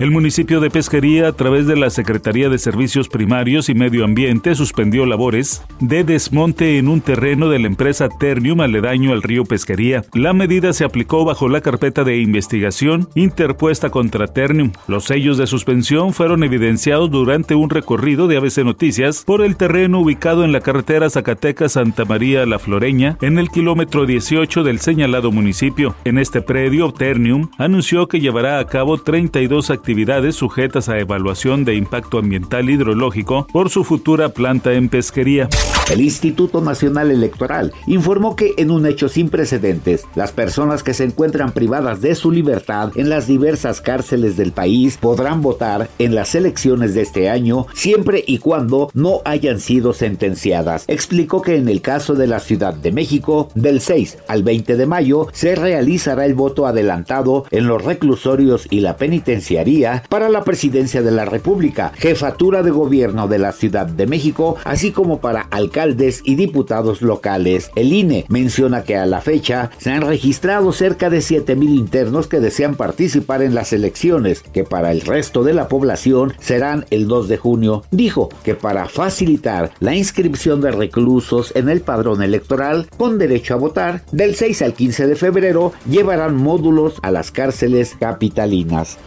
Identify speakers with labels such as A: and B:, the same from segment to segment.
A: El municipio de Pesquería, a través de la Secretaría de Servicios Primarios y Medio Ambiente, suspendió labores de desmonte en un terreno de la empresa Ternium aledaño al río Pesquería. La medida se aplicó bajo la carpeta de investigación interpuesta contra Ternium. Los sellos de suspensión fueron evidenciados durante un recorrido de ABC Noticias por el terreno ubicado en la carretera Zacatecas-Santa María La Floreña, en el kilómetro 18 del señalado municipio. En este predio, Ternium anunció que llevará a cabo 32 actividades actividades sujetas a evaluación de impacto ambiental hidrológico por su futura planta en pesquería.
B: El Instituto Nacional Electoral informó que en un hecho sin precedentes, las personas que se encuentran privadas de su libertad en las diversas cárceles del país podrán votar en las elecciones de este año siempre y cuando no hayan sido sentenciadas. Explicó que en el caso de la Ciudad de México, del 6 al 20 de mayo, se realizará el voto adelantado en los reclusorios y la penitenciaría para la presidencia de la República, jefatura de gobierno de la Ciudad de México, así como para alcaldes y diputados locales. El INE menciona que a la fecha se han registrado cerca de 7.000 internos que desean participar en las elecciones, que para el resto de la población serán el 2 de junio. Dijo que para facilitar la inscripción de reclusos en el padrón electoral con derecho a votar, del 6 al 15 de febrero llevarán módulos a las cárceles capitalinas.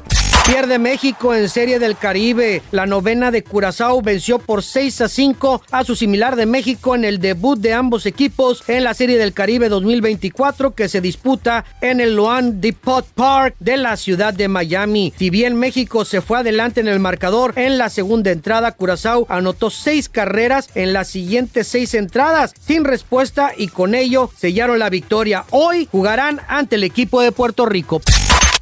C: Pierde México en Serie del Caribe. La novena de Curazao venció por 6 a 5 a su similar de México en el debut de ambos equipos en la Serie del Caribe 2024 que se disputa en el Luan Depot Park de la ciudad de Miami. Si bien México se fue adelante en el marcador en la segunda entrada, Curazao anotó seis carreras en las siguientes seis entradas sin respuesta y con ello sellaron la victoria. Hoy jugarán ante el equipo de Puerto Rico.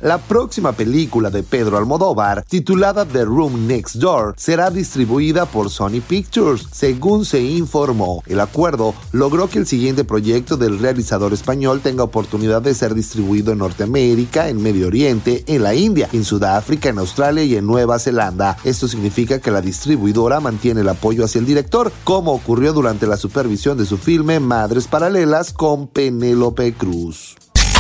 D: La próxima película de Pedro Almodóvar, titulada The Room Next Door, será distribuida por Sony Pictures, según se informó. El acuerdo logró que el siguiente proyecto del realizador español tenga oportunidad de ser distribuido en Norteamérica, en Medio Oriente, en la India, en Sudáfrica, en Australia y en Nueva Zelanda. Esto significa que la distribuidora mantiene el apoyo hacia el director, como ocurrió durante la supervisión de su filme Madres Paralelas con Penélope Cruz.